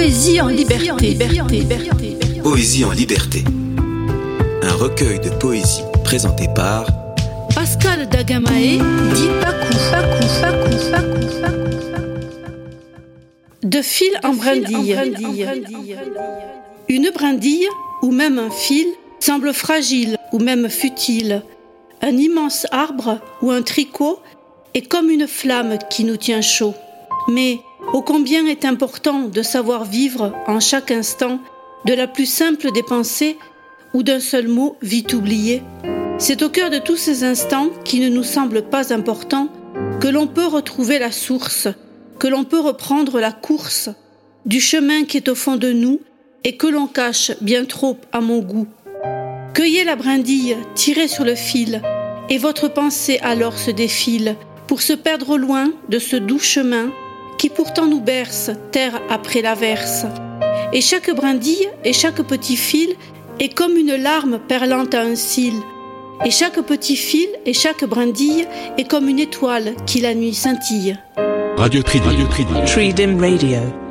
Poésie en liberté. Poésie en liberté. Un recueil de poésie présenté par Pascal Dagamae dit Pacou, Pacou, Pacou, Pacou, De fil en brindille. Une brindille, ou même un fil, semble fragile ou même futile. Un immense arbre ou un tricot est comme une flamme qui nous tient chaud. Mais ô combien est important de savoir vivre en chaque instant de la plus simple des pensées ou d'un seul mot vite oublié. C'est au cœur de tous ces instants qui ne nous semblent pas importants que l'on peut retrouver la source, que l'on peut reprendre la course du chemin qui est au fond de nous et que l'on cache bien trop à mon goût. Cueillez la brindille, tirez sur le fil, et votre pensée alors se défile pour se perdre loin de ce doux chemin qui pourtant nous berce terre après l'averse. Et chaque brindille et chaque petit fil est comme une larme perlante à un cil. Et chaque petit fil et chaque brindille est comme une étoile qui la nuit scintille. Radio Tridim. Radio Tridim. Tridim Radio.